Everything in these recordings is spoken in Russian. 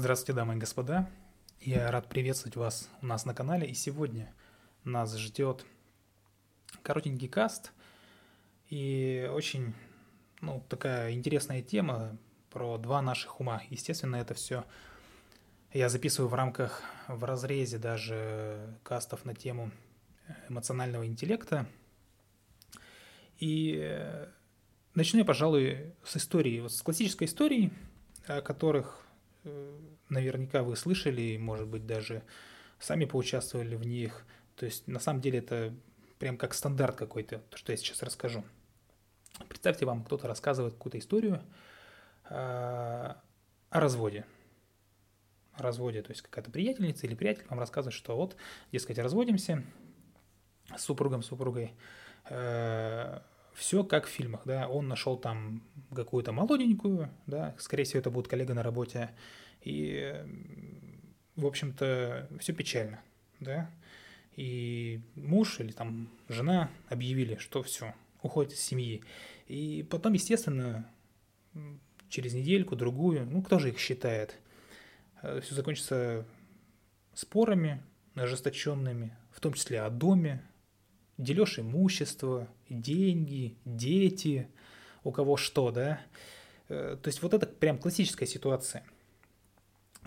Здравствуйте, дамы и господа. Я рад приветствовать вас у нас на канале. И сегодня нас ждет коротенький каст и очень ну, такая интересная тема про два наших ума. Естественно, это все я записываю в рамках, в разрезе даже кастов на тему эмоционального интеллекта. И э, начну я, пожалуй, с истории, вот с классической истории, о которых э, наверняка вы слышали, может быть, даже сами поучаствовали в них. То есть, на самом деле, это прям как стандарт какой-то, то, что я сейчас расскажу. Представьте, вам кто-то рассказывает какую-то историю э, о разводе. О разводе, то есть какая-то приятельница или приятель вам рассказывает, что вот, дескать, разводимся с супругом, супругой, э, все как в фильмах, да, он нашел там какую-то молоденькую, да, скорее всего, это будет коллега на работе, и, в общем-то, все печально, да, и муж или там жена объявили, что все, уходит из семьи, и потом, естественно, через недельку, другую, ну, кто же их считает, э, все закончится спорами ожесточенными, в том числе о доме, дележ имущества, деньги, дети, у кого что, да. Э, то есть вот это прям классическая ситуация.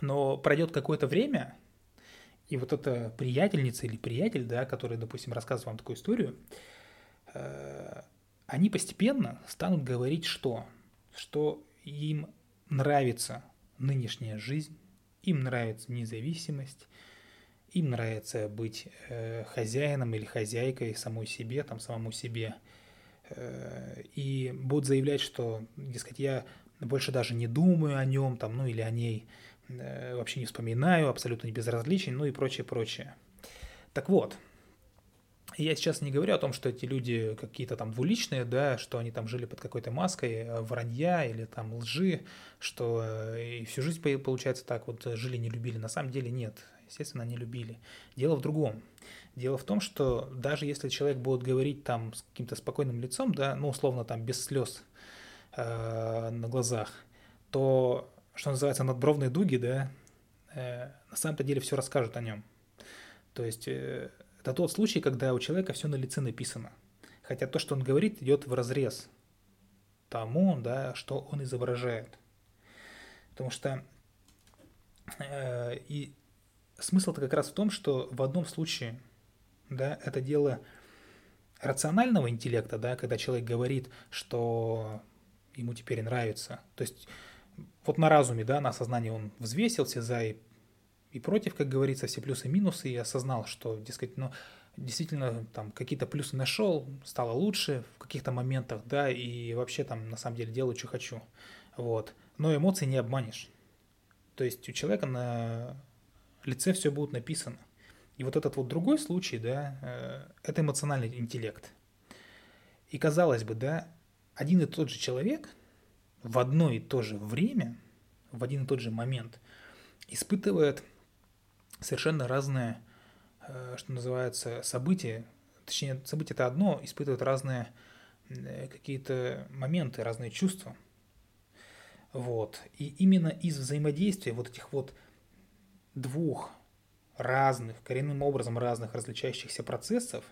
Но пройдет какое-то время, и вот эта приятельница или приятель, да, который, допустим, рассказывает вам такую историю, э, они постепенно станут говорить что? Что им нравится нынешняя жизнь, им нравится независимость, им нравится быть э, хозяином или хозяйкой самой себе, там, самому себе. Э, и будут заявлять, что, дескать, я больше даже не думаю о нем, там, ну или о ней, э, вообще не вспоминаю, абсолютно не безразличен, ну и прочее, прочее. Так вот, я сейчас не говорю о том, что эти люди какие-то там двуличные, да, что они там жили под какой-то маской э, вранья или там лжи, что э, и всю жизнь, получается, так вот жили, не любили. На самом деле нет естественно, они любили. Дело в другом. Дело в том, что даже если человек будет говорить там с каким-то спокойным лицом, да, ну, условно, там, без слез э, на глазах, то, что называется, надбровные дуги, да, э, на самом-то деле все расскажут о нем. То есть э, это тот случай, когда у человека все на лице написано. Хотя то, что он говорит, идет в разрез тому, да, что он изображает. Потому что э, и смысл-то как раз в том, что в одном случае, да, это дело рационального интеллекта, да, когда человек говорит, что ему теперь нравится. То есть вот на разуме, да, на сознании он взвесил все за и, и против, как говорится, все плюсы и минусы, и осознал, что, дескать, ну, действительно там какие-то плюсы нашел, стало лучше в каких-то моментах, да, и вообще там на самом деле делаю, что хочу. Вот. Но эмоции не обманешь. То есть у человека на лице все будет написано. И вот этот вот другой случай, да, э, это эмоциональный интеллект. И казалось бы, да, один и тот же человек в одно и то же время, в один и тот же момент испытывает совершенно разные, э, что называется, события. Точнее, события это одно, испытывает разные э, какие-то моменты, разные чувства. Вот. И именно из взаимодействия вот этих вот двух разных, коренным образом разных различающихся процессов,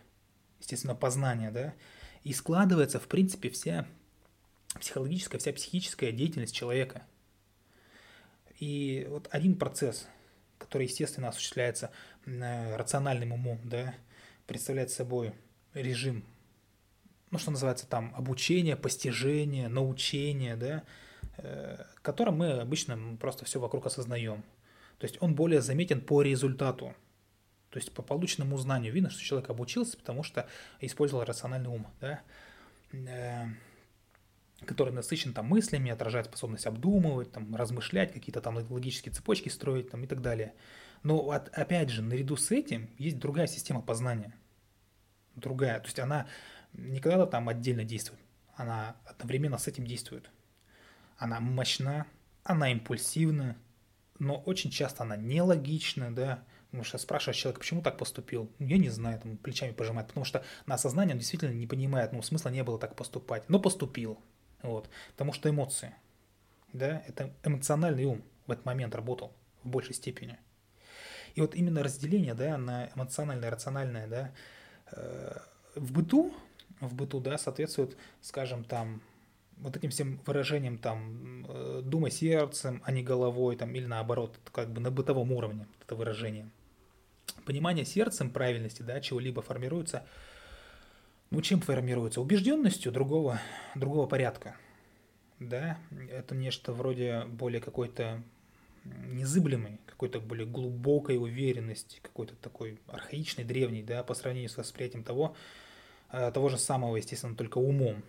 естественно, познания, да, и складывается, в принципе, вся психологическая, вся психическая деятельность человека. И вот один процесс, который, естественно, осуществляется рациональным умом, да, представляет собой режим, ну, что называется там, обучение, постижение, научение, да, э, которым мы обычно просто все вокруг осознаем – то есть он более заметен по результату. То есть по полученному знанию видно, что человек обучился, потому что использовал рациональный ум, да, э, который насыщен там мыслями, отражает способность обдумывать, там, размышлять, какие-то там логические цепочки строить там, и так далее. Но от, опять же, наряду с этим есть другая система познания. Другая. То есть она не когда-то там отдельно действует, она одновременно с этим действует. Она мощна, она импульсивна, но очень часто она нелогична, да, потому что спрашиваешь человека, почему так поступил, ну, я не знаю, там, плечами пожимает, потому что на осознание он действительно не понимает, ну, смысла не было так поступать, но поступил, вот, потому что эмоции, да, это эмоциональный ум в этот момент работал, в большей степени. И вот именно разделение, да, на эмоциональное, рациональное, да, э, в быту, в быту, да, соответствует, скажем, там, вот этим всем выражением там э, думай сердцем, а не головой, там, или наоборот, как бы на бытовом уровне это выражение. Понимание сердцем правильности, да, чего-либо формируется, ну, чем формируется? Убежденностью другого, другого порядка, да, это нечто вроде более какой-то незыблемой, какой-то более глубокой уверенности, какой-то такой архаичный, древний, да, по сравнению с восприятием того, э, того же самого, естественно, только умом.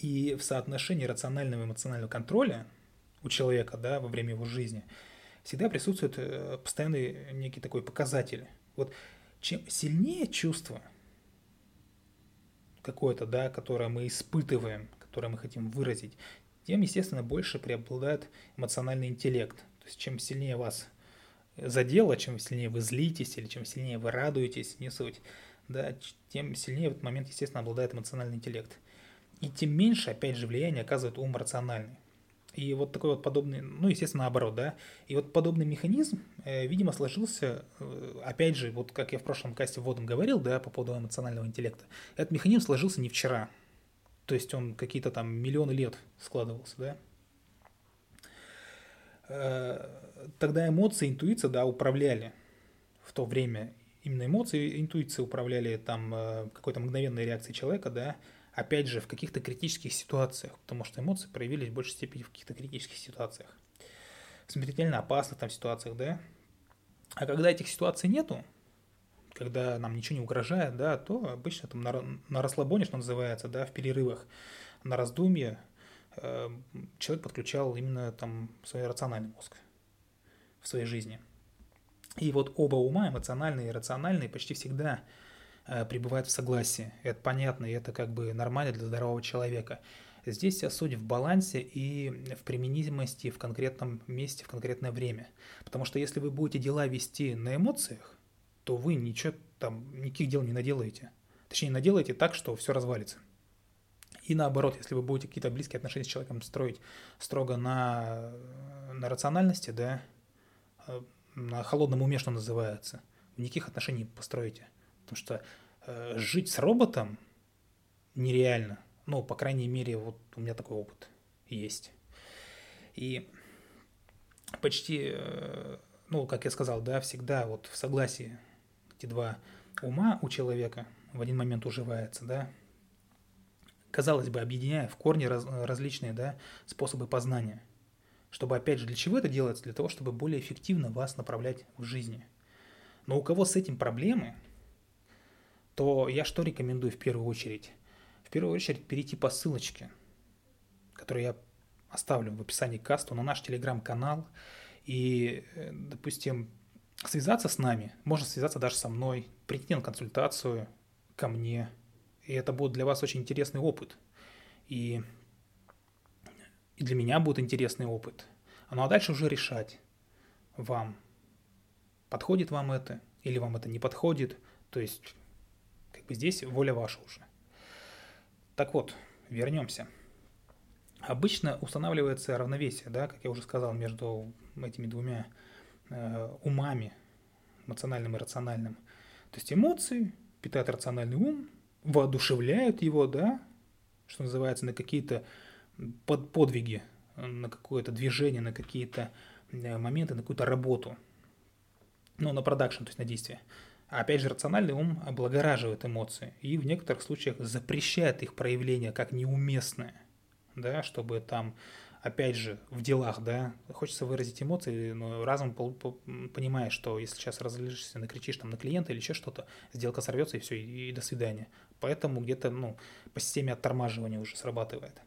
И в соотношении рационального и эмоционального контроля у человека, да, во время его жизни, всегда присутствует э, постоянный некий такой показатель. Вот чем сильнее чувство какое-то, да, которое мы испытываем, которое мы хотим выразить, тем, естественно, больше преобладает эмоциональный интеллект. То есть чем сильнее вас задело, чем сильнее вы злитесь или чем сильнее вы радуетесь, не суть, да, тем сильнее в этот момент, естественно, обладает эмоциональный интеллект. И тем меньше, опять же, влияние оказывает ум рациональный. И вот такой вот подобный, ну, естественно, наоборот, да. И вот подобный механизм, э, видимо, сложился, э, опять же, вот как я в прошлом касте вводом говорил, да, по поводу эмоционального интеллекта. Этот механизм сложился не вчера. То есть он какие-то там миллионы лет складывался, да. Э, тогда эмоции, интуиция, да, управляли в то время. Именно эмоции интуиция управляли там э, какой-то мгновенной реакцией человека, да, опять же, в каких-то критических ситуациях, потому что эмоции проявились в большей степени в каких-то критических ситуациях, в смертельно опасных там ситуациях, да. А когда этих ситуаций нету, когда нам ничего не угрожает, да, то обычно там на, на расслабоне, что называется, да, в перерывах, на раздумье э, человек подключал именно там свой рациональный мозг в своей жизни. И вот оба ума, эмоциональный и рациональный, почти всегда э, пребывают в согласии. Это понятно, и это как бы нормально для здорового человека. Здесь вся суть в балансе и в применимости в конкретном месте, в конкретное время. Потому что если вы будете дела вести на эмоциях, то вы ничего там, никаких дел не наделаете. Точнее, наделаете так, что все развалится. И наоборот, если вы будете какие-то близкие отношения с человеком строить строго на, на рациональности, да, э, на холодном уме, что называется, никаких отношений построите. Потому что э, жить с роботом нереально. Ну, по крайней мере, вот у меня такой опыт есть. И почти, э, ну, как я сказал, да, всегда вот в согласии эти два ума у человека в один момент уживается, да, казалось бы, объединяя в корне раз, различные да, способы познания. Чтобы, опять же, для чего это делается? Для того, чтобы более эффективно вас направлять в жизни. Но у кого с этим проблемы, то я что рекомендую в первую очередь? В первую очередь перейти по ссылочке, которую я оставлю в описании к касту, на наш телеграм-канал и, э, допустим, связаться с нами, можно связаться даже со мной, прийти на консультацию ко мне. И это будет для вас очень интересный опыт. И, и для меня будет интересный опыт. Ну а дальше уже решать вам, подходит вам это или вам это не подходит. То есть, здесь воля ваша уже. Так вот, вернемся. Обычно устанавливается равновесие, да, как я уже сказал, между этими двумя Э, умами, эмоциональным и рациональным. То есть эмоции питают рациональный ум, воодушевляют его, да, что называется, на какие-то под подвиги, на какое-то движение, на какие-то э, моменты, на какую-то работу. Ну, на продакшн, то есть на действие. Опять же, рациональный ум облагораживает эмоции и в некоторых случаях запрещает их проявление как неуместное, да, чтобы там опять же, в делах, да, хочется выразить эмоции, но разум понимает, что если сейчас разлишься, накричишь там на клиента или еще что-то, сделка сорвется и все, и, и до свидания. Поэтому где-то, ну, по системе оттормаживания уже срабатывает.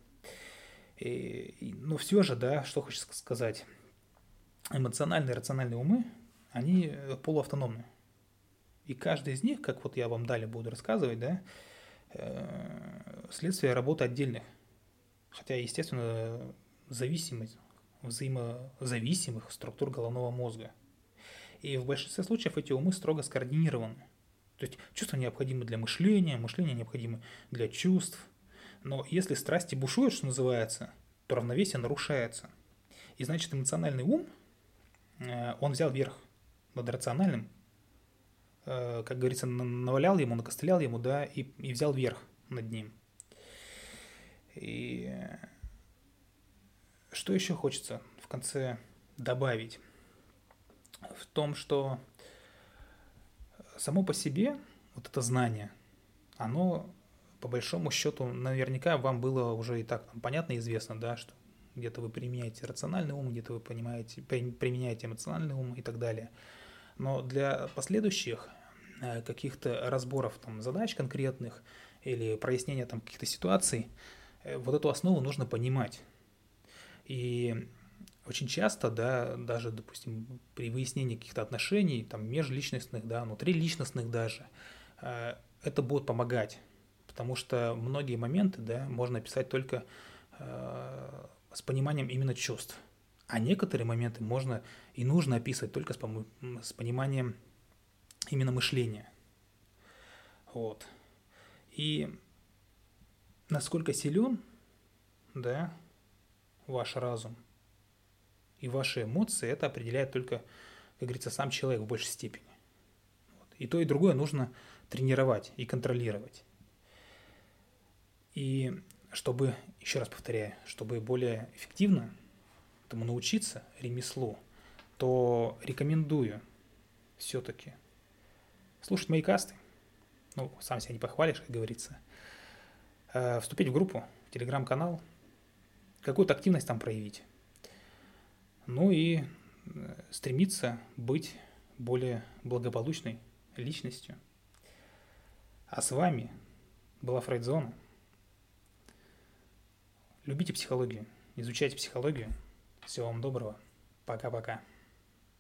И, и, но все же, да, что хочется сказать, эмоциональные и рациональные умы, они полуавтономны. И каждый из них, как вот я вам далее буду рассказывать, да, э, следствие работы отдельных. Хотя, естественно, зависимость взаимозависимых структур головного мозга. И в большинстве случаев эти умы строго скоординированы. То есть чувства необходимы для мышления, мышление необходимо для чувств. Но если страсти бушуют, что называется, то равновесие нарушается. И значит эмоциональный ум э, он взял верх над рациональным, как говорится, навалял ему, накостылял ему, да, и, и взял верх над ним. И что еще хочется в конце добавить? В том, что само по себе вот это знание, оно по большому счету наверняка вам было уже и так там, понятно и известно, да, что где-то вы применяете рациональный ум, где-то вы понимаете, применяете эмоциональный ум и так далее. Но для последующих э, каких-то разборов там, задач конкретных или прояснения там, каких-то ситуаций, э, вот эту основу нужно понимать. И очень часто, да, даже, допустим, при выяснении каких-то отношений, там, межличностных, да, внутриличностных даже, э, это будет помогать, потому что многие моменты, да, можно описать только с пониманием именно чувств. А некоторые моменты можно и нужно описывать только с, с пониманием именно мышления. Вот. И насколько силен, да, ваш разум и ваши эмоции, это определяет только, как говорится, сам человек в большей степени. Вот. И то, и другое нужно тренировать и контролировать. И чтобы, еще раз повторяю, чтобы более эффективно этому научиться, ремеслу, то рекомендую все-таки слушать мои касты. Ну, сам себя не похвалишь, как говорится. Э, вступить в группу, в телеграм-канал, какую-то активность там проявить. Ну и э, стремиться быть более благополучной личностью. А с вами была Фрейдзона. Любите психологию, изучайте психологию. Всего вам доброго. Пока-пока.